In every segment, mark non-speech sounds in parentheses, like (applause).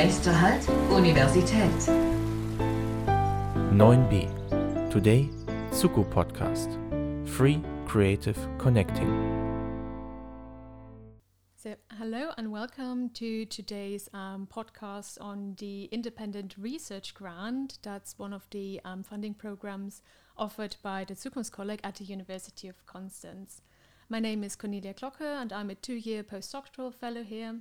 Nächster Halt, Universität. 9b. Today, Zuko Podcast. Free Creative Connecting. So, hello and welcome to today's um, podcast on the Independent Research Grant. That's one of the um, funding programs offered by the Zukunftskolleg at the University of Constance. My name is Cornelia Glocke and I'm a two year postdoctoral fellow here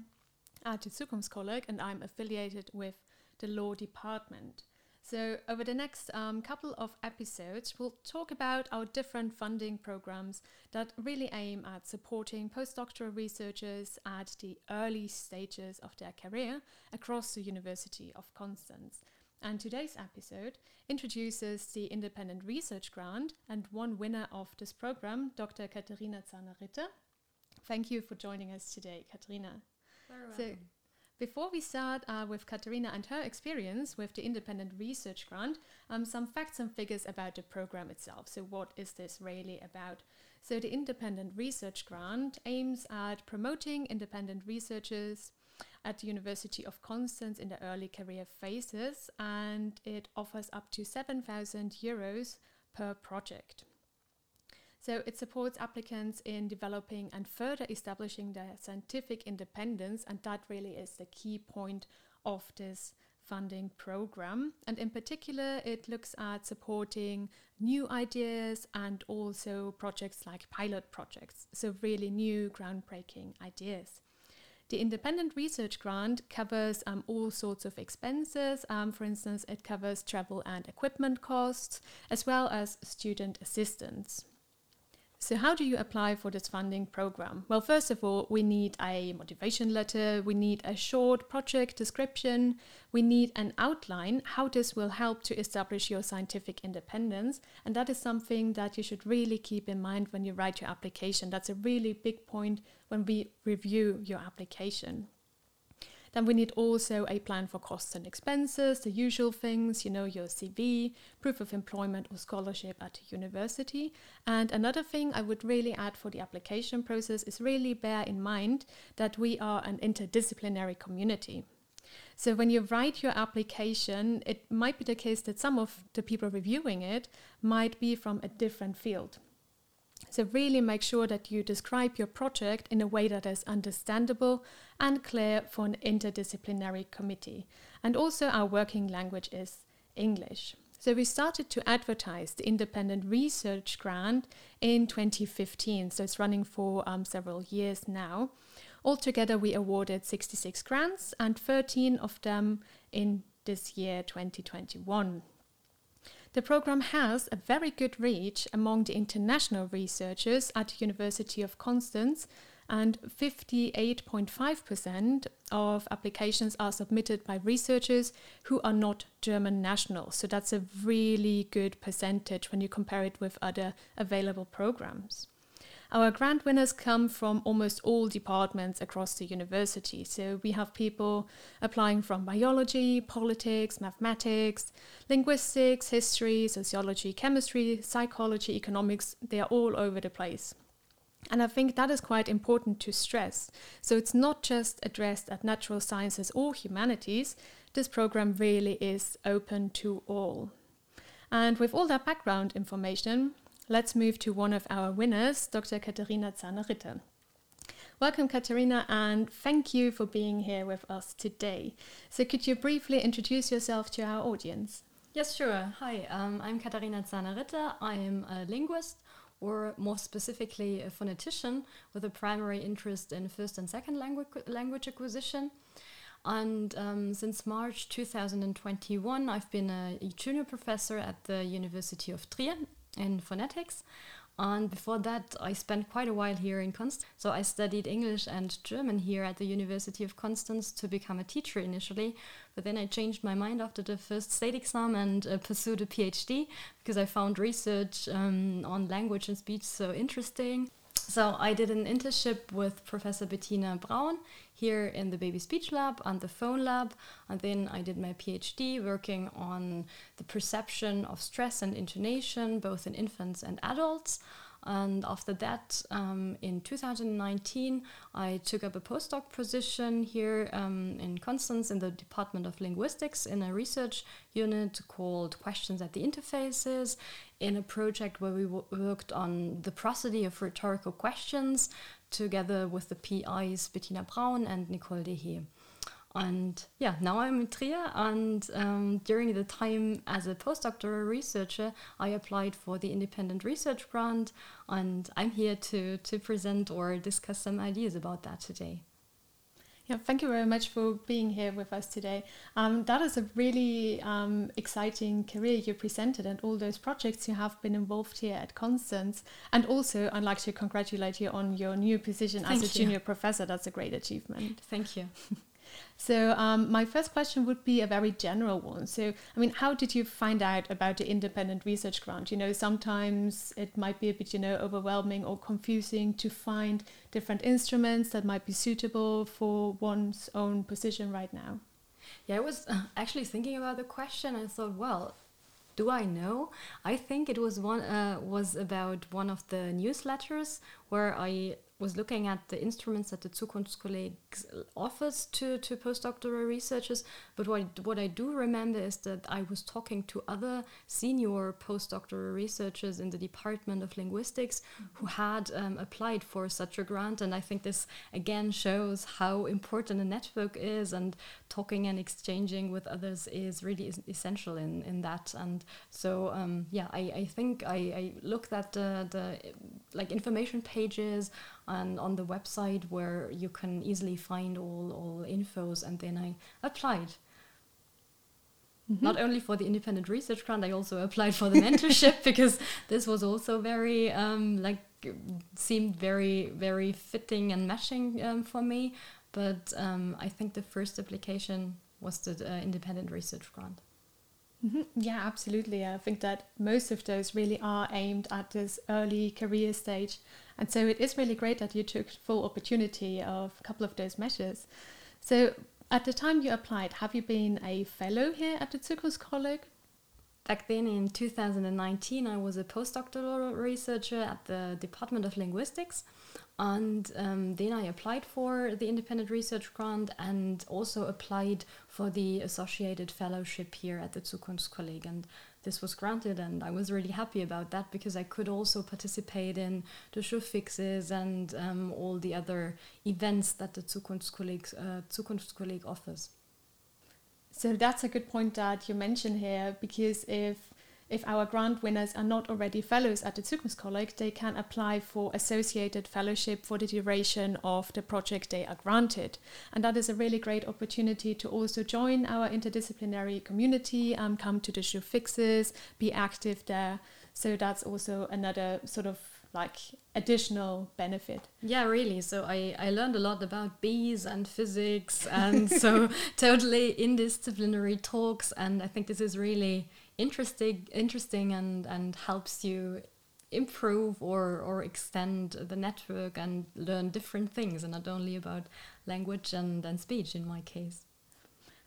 at Zukunftskolleg and I'm affiliated with the law department. So, over the next um, couple of episodes, we'll talk about our different funding programs that really aim at supporting postdoctoral researchers at the early stages of their career across the University of Constance. And today's episode introduces the Independent Research Grant and one winner of this program, Dr. Katharina Zahner-Ritter. Thank you for joining us today, Katharina. So, before we start uh, with Katharina and her experience with the Independent Research Grant, um, some facts and figures about the program itself. So, what is this really about? So, the Independent Research Grant aims at promoting independent researchers at the University of Constance in the early career phases, and it offers up to 7,000 euros per project. So it supports applicants in developing and further establishing their scientific independence, and that really is the key point of this funding program. And in particular, it looks at supporting new ideas and also projects like pilot projects, so really new groundbreaking ideas. The independent research grant covers um, all sorts of expenses. Um, for instance, it covers travel and equipment costs, as well as student assistance. So, how do you apply for this funding program? Well, first of all, we need a motivation letter, we need a short project description, we need an outline how this will help to establish your scientific independence. And that is something that you should really keep in mind when you write your application. That's a really big point when we review your application. Then we need also a plan for costs and expenses, the usual things, you know, your CV, proof of employment or scholarship at a university. And another thing I would really add for the application process is really bear in mind that we are an interdisciplinary community. So when you write your application, it might be the case that some of the people reviewing it might be from a different field. So, really make sure that you describe your project in a way that is understandable and clear for an interdisciplinary committee. And also, our working language is English. So, we started to advertise the Independent Research Grant in 2015. So, it's running for um, several years now. Altogether, we awarded 66 grants and 13 of them in this year 2021. The program has a very good reach among the international researchers at the University of Constance, and 58.5% of applications are submitted by researchers who are not German nationals. So that's a really good percentage when you compare it with other available programs. Our grant winners come from almost all departments across the university. So we have people applying from biology, politics, mathematics, linguistics, history, sociology, chemistry, psychology, economics. They are all over the place. And I think that is quite important to stress. So it's not just addressed at natural sciences or humanities, this program really is open to all. And with all that background information, let's move to one of our winners, Dr. Katharina Zahner-Ritter. Welcome, Katharina, and thank you for being here with us today. So, could you briefly introduce yourself to our audience? Yes, sure. Hi, um, I'm Katharina Zahner-Ritter. I'm a linguist, or more specifically, a phonetician with a primary interest in first and second language, language acquisition. And um, since March 2021, I've been a junior professor at the University of Trier in phonetics. And before that, I spent quite a while here in Constance. So I studied English and German here at the University of Constance to become a teacher initially. But then I changed my mind after the first state exam and uh, pursued a PhD because I found research um, on language and speech so interesting. So I did an internship with Professor Bettina Braun here in the Baby Speech Lab and the Phone Lab, and then I did my PhD working on the perception of stress and intonation both in infants and adults. And after that, um, in 2019, I took up a postdoc position here um, in Constance in the Department of Linguistics in a research unit called Questions at the Interfaces, in a project where we worked on the prosody of rhetorical questions together with the PIs Bettina Braun and Nicole Dehé. And yeah, now I'm in Trier, and um, during the time as a postdoctoral researcher, I applied for the independent research grant, and I'm here to, to present or discuss some ideas about that today. Yeah, thank you very much for being here with us today. Um, that is a really um, exciting career you presented and all those projects you have been involved here at Constance. And also, I'd like to congratulate you on your new position thank as a you. junior professor. That's a great achievement. Thank you. (laughs) So um, my first question would be a very general one. So I mean, how did you find out about the independent research grant? You know, sometimes it might be a bit, you know, overwhelming or confusing to find different instruments that might be suitable for one's own position right now. Yeah, I was (laughs) actually thinking about the question. I thought, well, do I know? I think it was one uh, was about one of the newsletters where I was looking at the instruments that the Zukunftskolleg offers to, to postdoctoral researchers. But what, what I do remember is that I was talking to other senior postdoctoral researchers in the Department of Linguistics who had um, applied for such a grant. And I think this again shows how important a network is, and talking and exchanging with others is really is essential in, in that. And so, um, yeah, I, I think I, I looked at the, the like information pages and on the website where you can easily find all, all infos and then I applied. Mm-hmm. Not only for the independent research grant, I also applied for the mentorship (laughs) because this was also very um, like seemed very very fitting and matching um, for me. But um, I think the first application was the uh, independent research grant. Mm-hmm. Yeah, absolutely. I think that most of those really are aimed at this early career stage. And so it is really great that you took full opportunity of a couple of those measures. So at the time you applied, have you been a fellow here at the Zukunftskolleg? Back then in 2019, I was a postdoctoral researcher at the Department of Linguistics. And um, then I applied for the independent research grant and also applied for the associated fellowship here at the Zukunftskolleg. And this was granted, and I was really happy about that because I could also participate in the Jour Fixes and um, all the other events that the Zukunftskolleg, uh, Zukunftskolleg offers. So that's a good point that you mentioned here because if if our grant winners are not already fellows at the Zukunftskolleg, they can apply for associated fellowship for the duration of the project they are granted. And that is a really great opportunity to also join our interdisciplinary community, um, come to the Jour Fixes, be active there. So that's also another sort of like additional benefit. Yeah, really. So I, I learned a lot about bees and physics and (laughs) so totally interdisciplinary talks and I think this is really interesting interesting and and helps you improve or or extend the network and learn different things and not only about language and, and speech in my case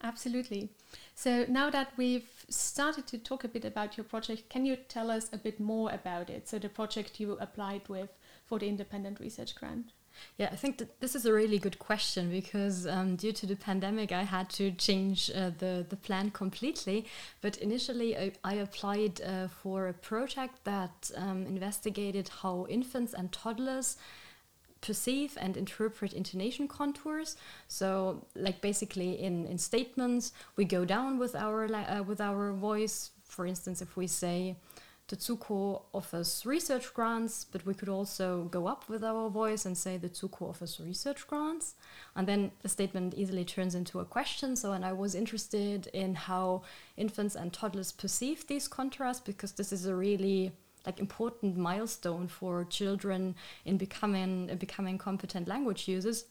absolutely. So now that we've started to talk a bit about your project can you tell us a bit more about it? So the project you applied with for the independent research grant. Yeah, I think that this is a really good question because um, due to the pandemic, I had to change uh, the, the plan completely. But initially, I, I applied uh, for a project that um, investigated how infants and toddlers perceive and interpret intonation contours. So, like basically in, in statements, we go down with our uh, with our voice. For instance, if we say the Zuko offers research grants, but we could also go up with our voice and say the Zuko offers research grants. And then the statement easily turns into a question. So, and I was interested in how infants and toddlers perceive these contrasts because this is a really like important milestone for children in becoming in becoming competent language users.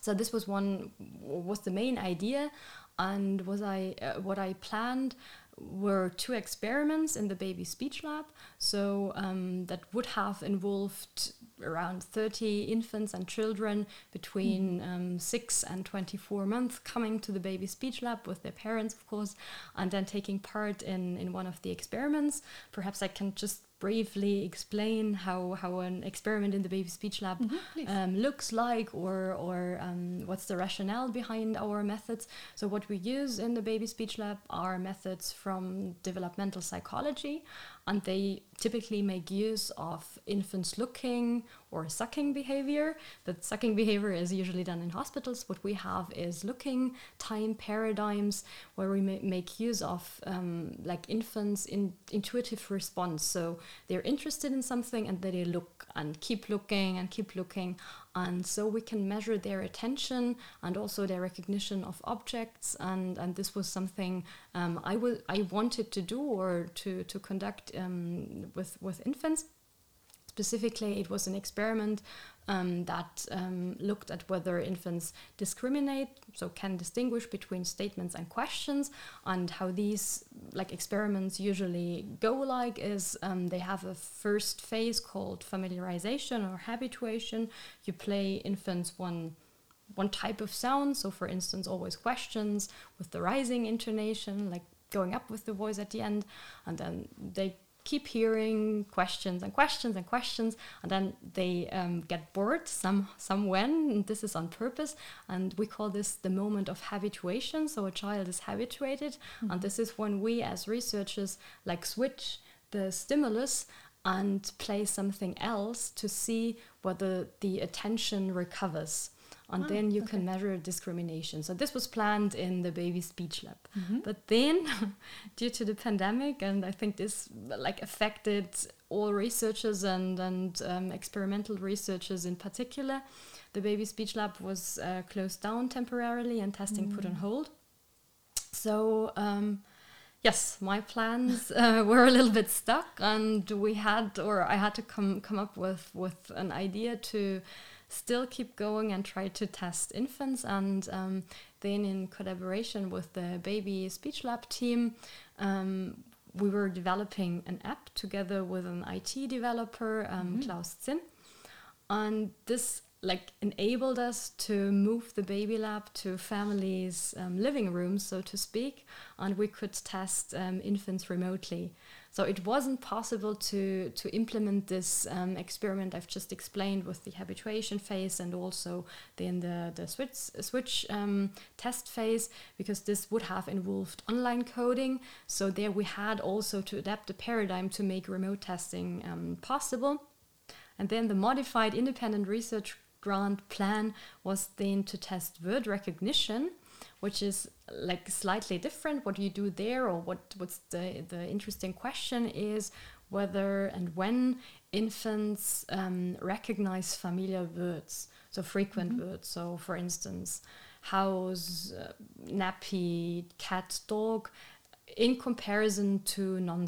So this was one was the main idea, and was I uh, what I planned were two experiments in the baby speech lab. So um, that would have involved around 30 infants and children between mm. um, 6 and 24 months coming to the baby speech lab with their parents, of course, and then taking part in, in one of the experiments. Perhaps I can just briefly explain how, how an experiment in the baby speech lab Mm-hmm, um, looks like or, or um, what's the rationale behind our methods. So, what we use in the baby speech lab are methods from developmental psychology, and they typically make use of infants looking or sucking behavior. But sucking behavior is usually done in hospitals. What we have is looking time paradigms where we ma- make use of um, like infants in intuitive response. So they're interested in something and then they look and keep looking and keep looking. And so we can measure their attention and also their recognition of objects. And, and this was something um, I, w- I wanted to do or to, to conduct um, with, with infants. Specifically, it was an experiment um, that um, looked at whether infants discriminate, so can distinguish between statements and questions, and how these like experiments usually go. Like is um, they have a first phase called familiarization or habituation. You play infants one one type of sound, so for instance, always questions with the rising intonation, like going up with the voice at the end, and then they keep hearing questions and questions and questions and then they um, get bored some some when and this is on purpose and we call this the moment of habituation so a child is habituated mm-hmm. and this is when we as researchers like switch the stimulus and play something else to see whether the attention recovers and oh, then you okay. can measure discrimination. So this was planned in the baby speech lab. Mm-hmm. But then (laughs) due to the pandemic and I think this like affected all researchers and and um, experimental researchers in particular, the baby speech lab was uh, closed down temporarily and testing mm. put on mm. hold. So um, yes, my plans (laughs) uh, were a little bit stuck, and we had, or I had to come come up with with an idea to still keep going and try to test infants. And um, then, in collaboration with the Baby Speech Lab team, um, we were developing an app together with an IT developer, um, mm-hmm. Klaus Zinn. And this like enabled us to move the baby lab to families' um, living rooms, so to speak, and we could test um, infants remotely. So it wasn't possible to to implement this um, experiment I've just explained with the habituation phase and also then the the switch switch um, test phase because this would have involved online coding. So there we had also to adapt the paradigm to make remote testing um, possible. And then the modified independent research grant plan was then to test word recognition which is like slightly different. What you do there? Or what what's the the interesting question is whether and when infants um, recognize familiar words so frequent mm-hmm. words. So for instance house uh, nappy cat dog in comparison to non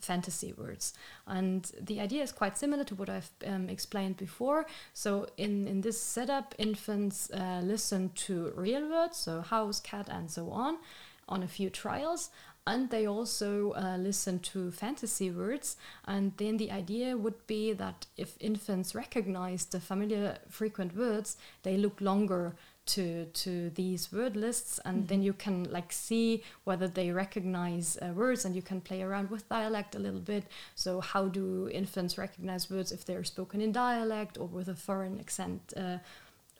fantasy words. And the idea is quite similar to what I've um, explained before. So in, in this setup, infants uh, listen to real words, so house, cat, and so on, on a few trials. And they also uh, listen to fantasy words. And then the idea would be that if infants recognize the familiar frequent words, they look longer to to these word lists and mm-hmm. then you can like see whether they recognize uh, words and you can play around with dialect a little bit so how do infants recognize words if they're spoken in dialect or with a foreign accent uh,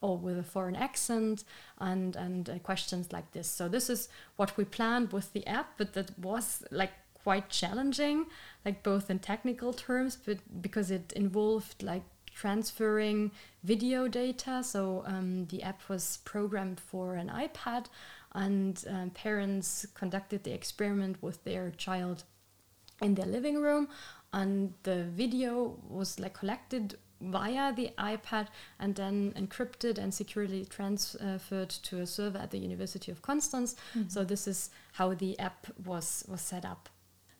or with a foreign accent and and uh, questions like this so this is what we planned with the app but that was like quite challenging like both in technical terms but because it involved like transferring video data. So um, the app was programmed for an iPad, and um, parents conducted the experiment with their child in their living room, and the video was like collected via the iPad and then encrypted and securely transferred to a server at the University of Constance. Mm-hmm. So this is how the app was was set up.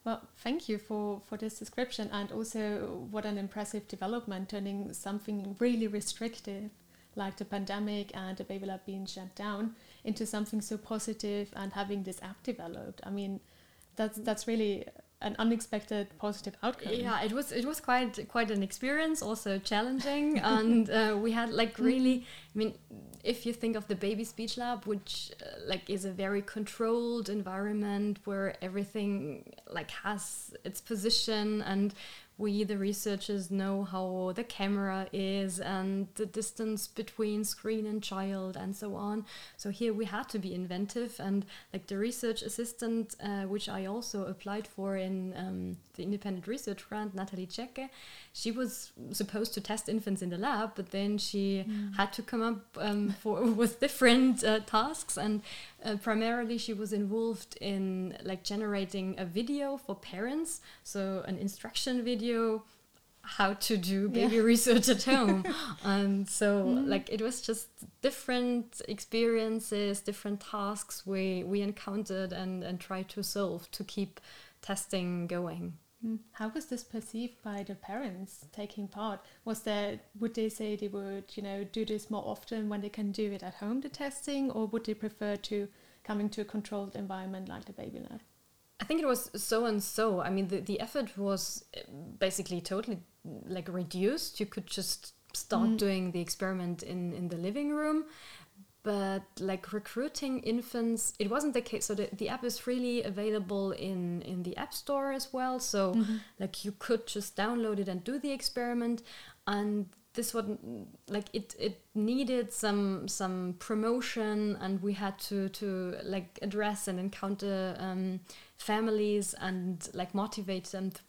Well, thank you for, for this description and also what an impressive development, turning something really restrictive like the pandemic and the baby lab being shut down into something so positive and having this app developed. I mean, that's that's really an unexpected positive outcome. Yeah, it was it was quite quite an experience, also challenging, and uh, we had like really. I mean, if you think of the baby speech lab, which uh, like is a very controlled environment where everything like has its position, and we, the researchers, know how the camera is and the distance between screen and child and so on. So here we had to be inventive, and like the research assistant, uh, which I also applied for in um, the independent research grant, Natalie Checke, she was supposed to test infants in the lab, but then she mm. had to come up um, for (laughs) with different uh, tasks, and uh, primarily she was involved in like generating a video for parents, so an instruction video how to do baby yeah. (laughs) research at home and (laughs) so mm. like it was just different experiences different tasks we we encountered and and tried to solve to keep testing going. How was this perceived by the parents taking part? Was there would they say they would you know do this more often when they can do it at home the testing, or would they prefer to coming to a controlled environment like the baby lab? I think it was so and so. I mean, the, the effort was eh, basically totally like reduced. You could just start mm. doing the experiment in, in the living room but like recruiting infants it wasn't the case. So the, the app is freely available in in the app store as well. So mm-hmm. like you could just download it and do the experiment. And this one like it it needed some some promotion and we had to to like address and encounter um, families and like motivate them to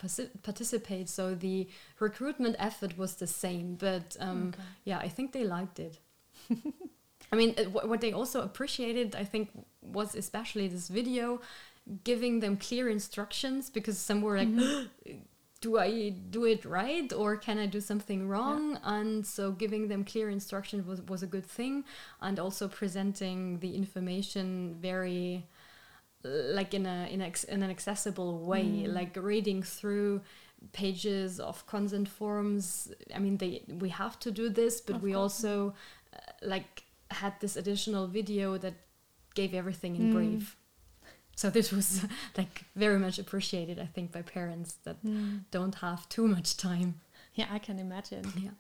participate. So the recruitment effort was the same but um, okay. yeah i think they liked it (laughs) I mean, uh, what they also appreciated, I think, was especially this video giving them clear instructions because some were like, mm-hmm. (gasps) do I do it right or can I do something wrong? Yeah. And so giving them clear instructions was, was a good thing. And also presenting the information very like in a in, a, in an accessible way, mm. like reading through pages of consent forms. I mean, they we have to do this, but of we course. also uh, like had this additional video that gave everything in mm. brief. So this was (laughs) like very much appreciated, I think, by parents that mm. don't have too much time. Yeah, I can imagine. Yeah.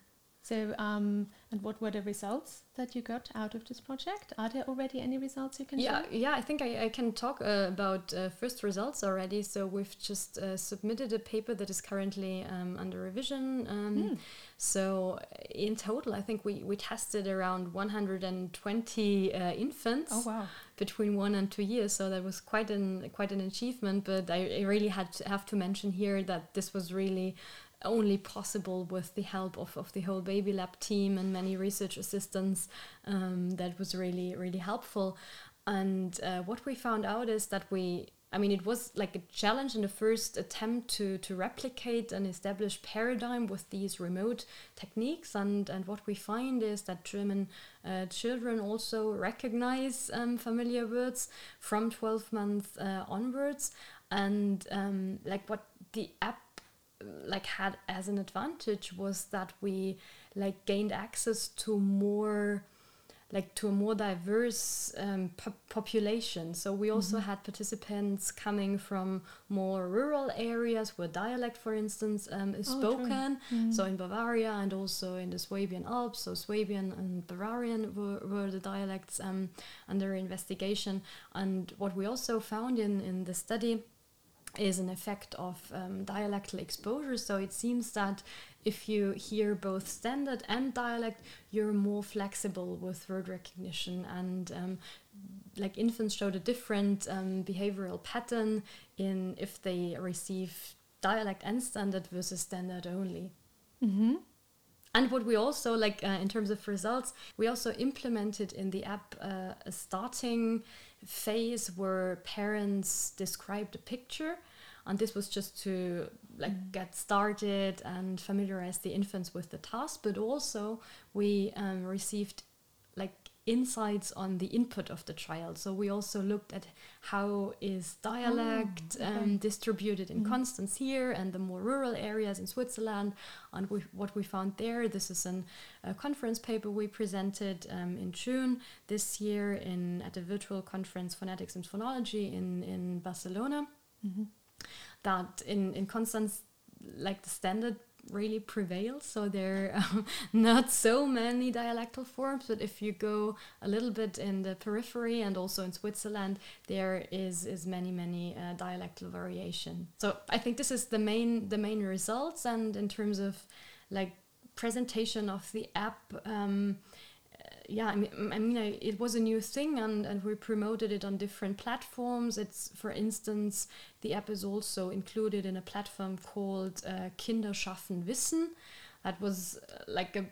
So, um, and what were the results that you got out of this project? Are there already any results you can yeah, share? Yeah, I think I, I can talk uh, about uh, first results already. So we've just uh, submitted a paper that is currently um, under revision. Um, mm. So in total, I think we, we tested around 120 uh, infants. Oh wow! Between one and two years, so that was quite an quite an achievement. But I, I really had to have to mention here that this was really only possible with the help of, of the whole baby lab team and many research assistants um, that was really really helpful and uh, what we found out is that we I mean, it was like a challenge in the first attempt to, to replicate an established paradigm with these remote techniques. And, and what we find is that German uh, children also recognize um, familiar words from 12 months uh, onwards. And um, like what the app like had as an advantage was that we like gained access to more like to a more diverse um, po population. So we also mm -hmm. had participants coming from more rural areas where dialect, for instance, um, is oh, spoken. Mm. So in Bavaria and also in the Swabian Alps, so Swabian and Bavarian were, were the dialects um, under investigation. And what we also found in, in the study is an effect of um, dialectal exposure. So it seems that if you hear both standard and dialect, you're more flexible with word recognition. And um, like infants showed a different um, behavioral pattern in if they receive dialect and standard versus standard only. Mm-hmm. And what we also like uh, in terms of results, we also implemented in the app uh, a starting phase where parents described a picture and this was just to like mm. get started and familiarize the infants with the task but also we um, received insights on the input of the trial. so we also looked at how is dialect oh, okay. um, distributed in mm. Constance here and the more rural areas in Switzerland and we, what we found there this is an, a conference paper we presented um, in June this year in at a virtual conference phonetics and phonology in, in Barcelona mm -hmm that in in Constance like the standard really prevails. So there are (laughs) not so many dialectal forms, but if you go a little bit in the periphery and also in Switzerland, there is is many many uh, dialectal variation. So I think this is the main the main results, and in terms of like presentation of the app. Um, yeah, I mean, I mean, I, it was a new thing, and, and we promoted it on different platforms. It's, for instance, the app is also included in a platform called uh, Kinder schaffen Wissen, that was uh, like a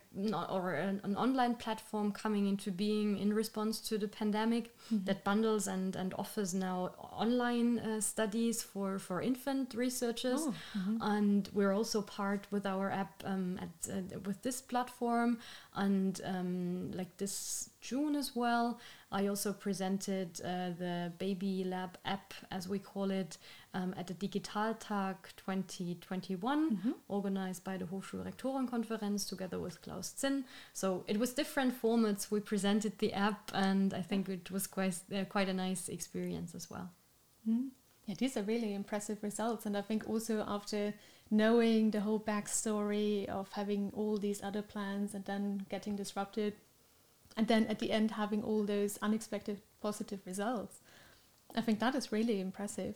or an, an, online platform coming into being in response to the pandemic mm-hmm. that bundles and and offers now online uh, studies for for infant researchers oh, mm-hmm. and we're also part with our app um, at uh, with this platform and um, like this June as well I also presented uh, the Baby Lab app, as we call it, um, at the Digitaltag 2021, mm-hmm. organized by the Hochschulrektorenkonferenz together with Klaus Zinn. So it was different formats. We presented the app, and I think it was quite uh, quite a nice experience as well. Mm-hmm. Yeah, these are really impressive results, and I think also after knowing the whole backstory of having all these other plans and then getting disrupted and then at the end having all those unexpected positive results. I think that is really impressive.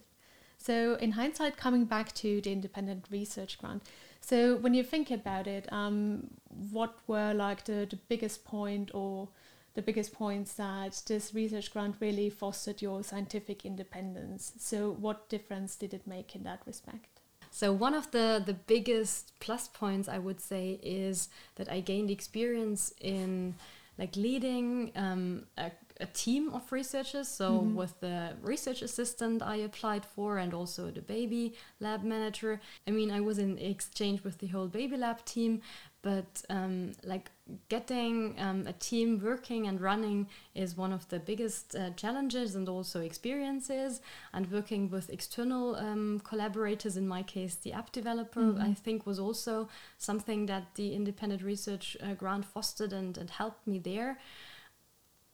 So, in hindsight, coming back to the independent research grant, so when you think about it, um, what were like the, the biggest point or the biggest points that this research grant really fostered your scientific independence? So, what difference did it make in that respect? So one of the the biggest plus points I would say is that I gained experience in like leading um, a, a, team of researchers. So mm-hmm. with the research assistant I applied for and also the baby lab manager. I mean, I was in exchange with the whole baby lab team, but um, like getting um, a team working and running is one of the biggest uh, challenges and also experiences and working with external um, collaborators in my case the app developer mm -hmm. i think was also something that the independent research uh, grant fostered and, and helped me there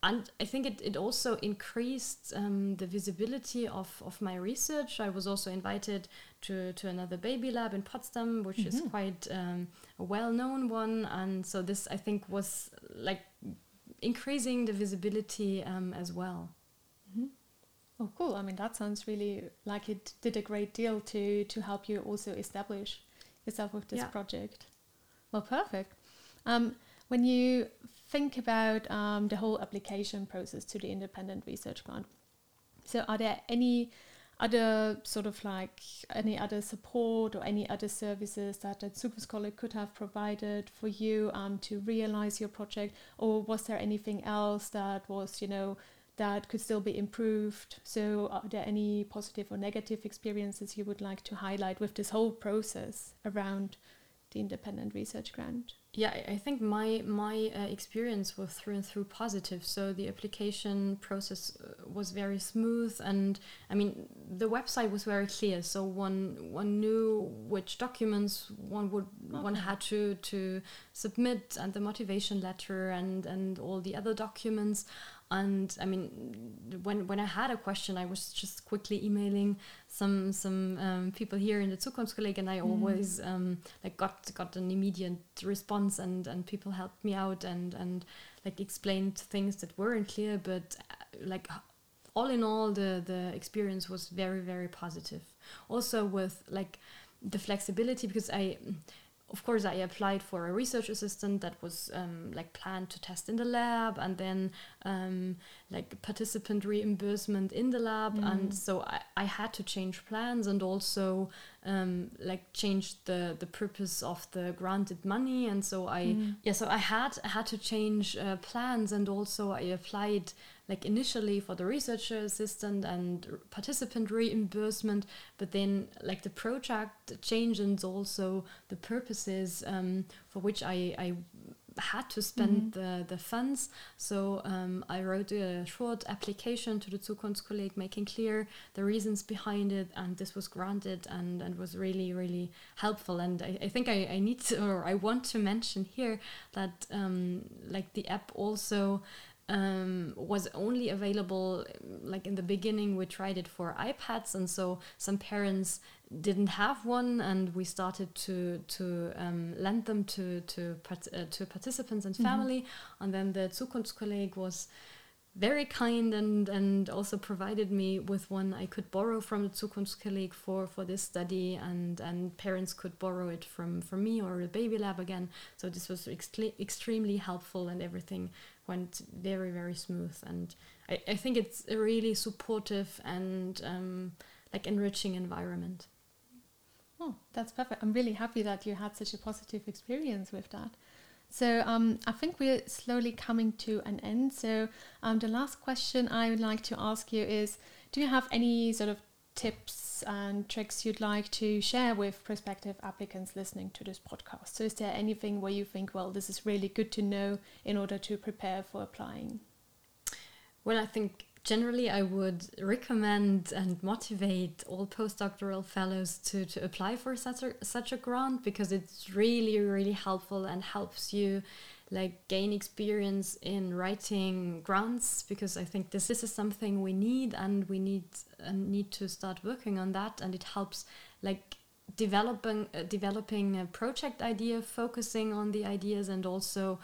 and I think it, it also increased um, the visibility of, of my research. I was also invited to, to another baby lab in Potsdam, which mm-hmm. is quite um, a well known one. And so this, I think, was like increasing the visibility um, as well. Mm-hmm. Oh, cool. I mean, that sounds really like it did a great deal to, to help you also establish yourself with this yeah. project. Well, perfect. Um, when you think about um, the whole application process to the independent research grant, so are there any other sort of like any other support or any other services that the Zukunftskolleg could have provided for you um, to realize your project, or was there anything else that was you know that could still be improved? So, are there any positive or negative experiences you would like to highlight with this whole process around the independent research grant? Yeah, I think my my uh, experience was through and through positive. So the application process uh, was very smooth, and I mean the website was very clear. So one one knew which documents one would okay. one had to to submit, and the motivation letter, and and all the other documents and I mean, when when I had a question, I was just quickly emailing some some um, people here in the Zukunftskolleg, and I mm. always um, like got got an immediate response, and and people helped me out and and like explained things that weren't clear, but uh, like all in all, the the experience was very very positive. Also with like the flexibility because I of course, I applied for a research assistant that was um, like planned to test in the lab, and then um, like participant reimbursement in the lab, mm. and so I, I had to change plans and also um, like change the the purpose of the granted money, and so I mm. yeah, so I had had to change uh, plans, and also I applied like initially for the researcher assistant and participant reimbursement, but then like the project changed and also the purposes um, for which I, I had to spend mm-hmm. the, the funds. So um, I wrote a short application to the Zukunftskolleg making clear the reasons behind it, and this was granted and, and was really, really helpful. And I, I think I, I need to, or I want to mention here that um, like the app also um, was only available like in the beginning we tried it for ipads and so some parents didn't have one and we started to to um, lend them to to uh, to participants and family mm-hmm. and then the zukunftskolleg was very kind and and also provided me with one I could borrow from the Zukunftskolleg for for this study and and parents could borrow it from from me or the baby lab again so this was extremely helpful and everything went very very smooth. And I, I think it's a really supportive and um, like enriching environment. Oh that's perfect. I'm really happy that you had such a positive experience with that. So um, I think we're slowly coming to an end. So um, the last question I would like to ask you is, do you have any sort of tips and tricks you'd like to share with prospective applicants listening to this podcast? So is there anything where you think, well, this is really good to know in order to prepare for applying? Well, I think generally I would recommend and motivate all postdoctoral fellows to, to apply for such a, such a grant because it's really, really helpful and helps you like gain experience in writing grants because I think this, this is something we need and we need uh, need to start working on that. And it helps like developing uh, developing a project idea focusing on the ideas and also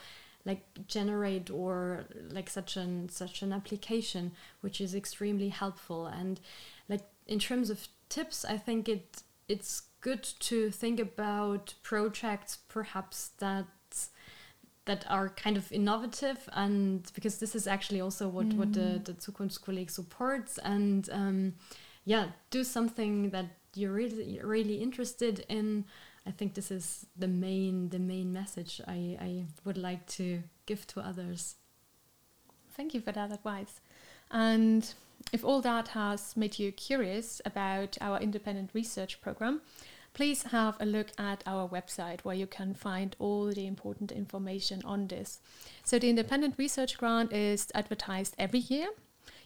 like generate or like such an such an application which is extremely helpful. And like in terms of tips i think it it's good to think about projects perhaps that that are kind of innovative and because this is actually also what mm. what the mm. the Zukunftskolleg supports and um, yeah do something that you're really really interested in I think this is the main the main message I, I would like to give to others. Thank you for that advice. And if all that has made you curious about our independent research program, please have a look at our website where you can find all the important information on this. So the independent research grant is advertised every year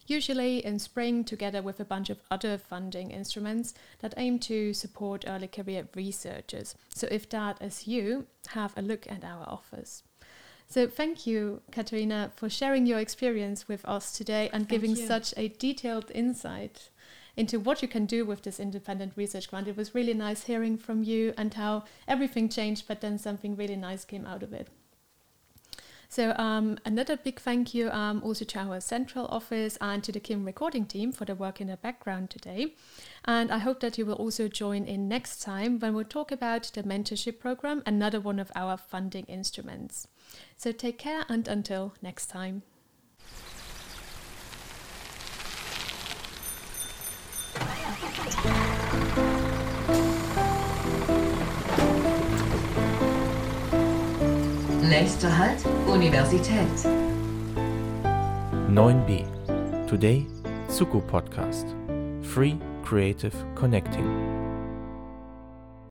usually in spring together with a bunch of other funding instruments that aim to support early career researchers. So if that is you, have a look at our offers. So thank you, Katharina, for sharing your experience with us today and thank giving you. such a detailed insight into what you can do with this independent research grant. It was really nice hearing from you and how everything changed, but then something really nice came out of it. So um, another big thank you um, also to our central office and to the KIM recording team for the work in the background today. And I hope that you will also join in next time when we'll talk about the mentorship program, another one of our funding instruments. So take care and until next time. Nächster Halt, Universität. 9b. Today, Suku Podcast. Free Creative Connecting.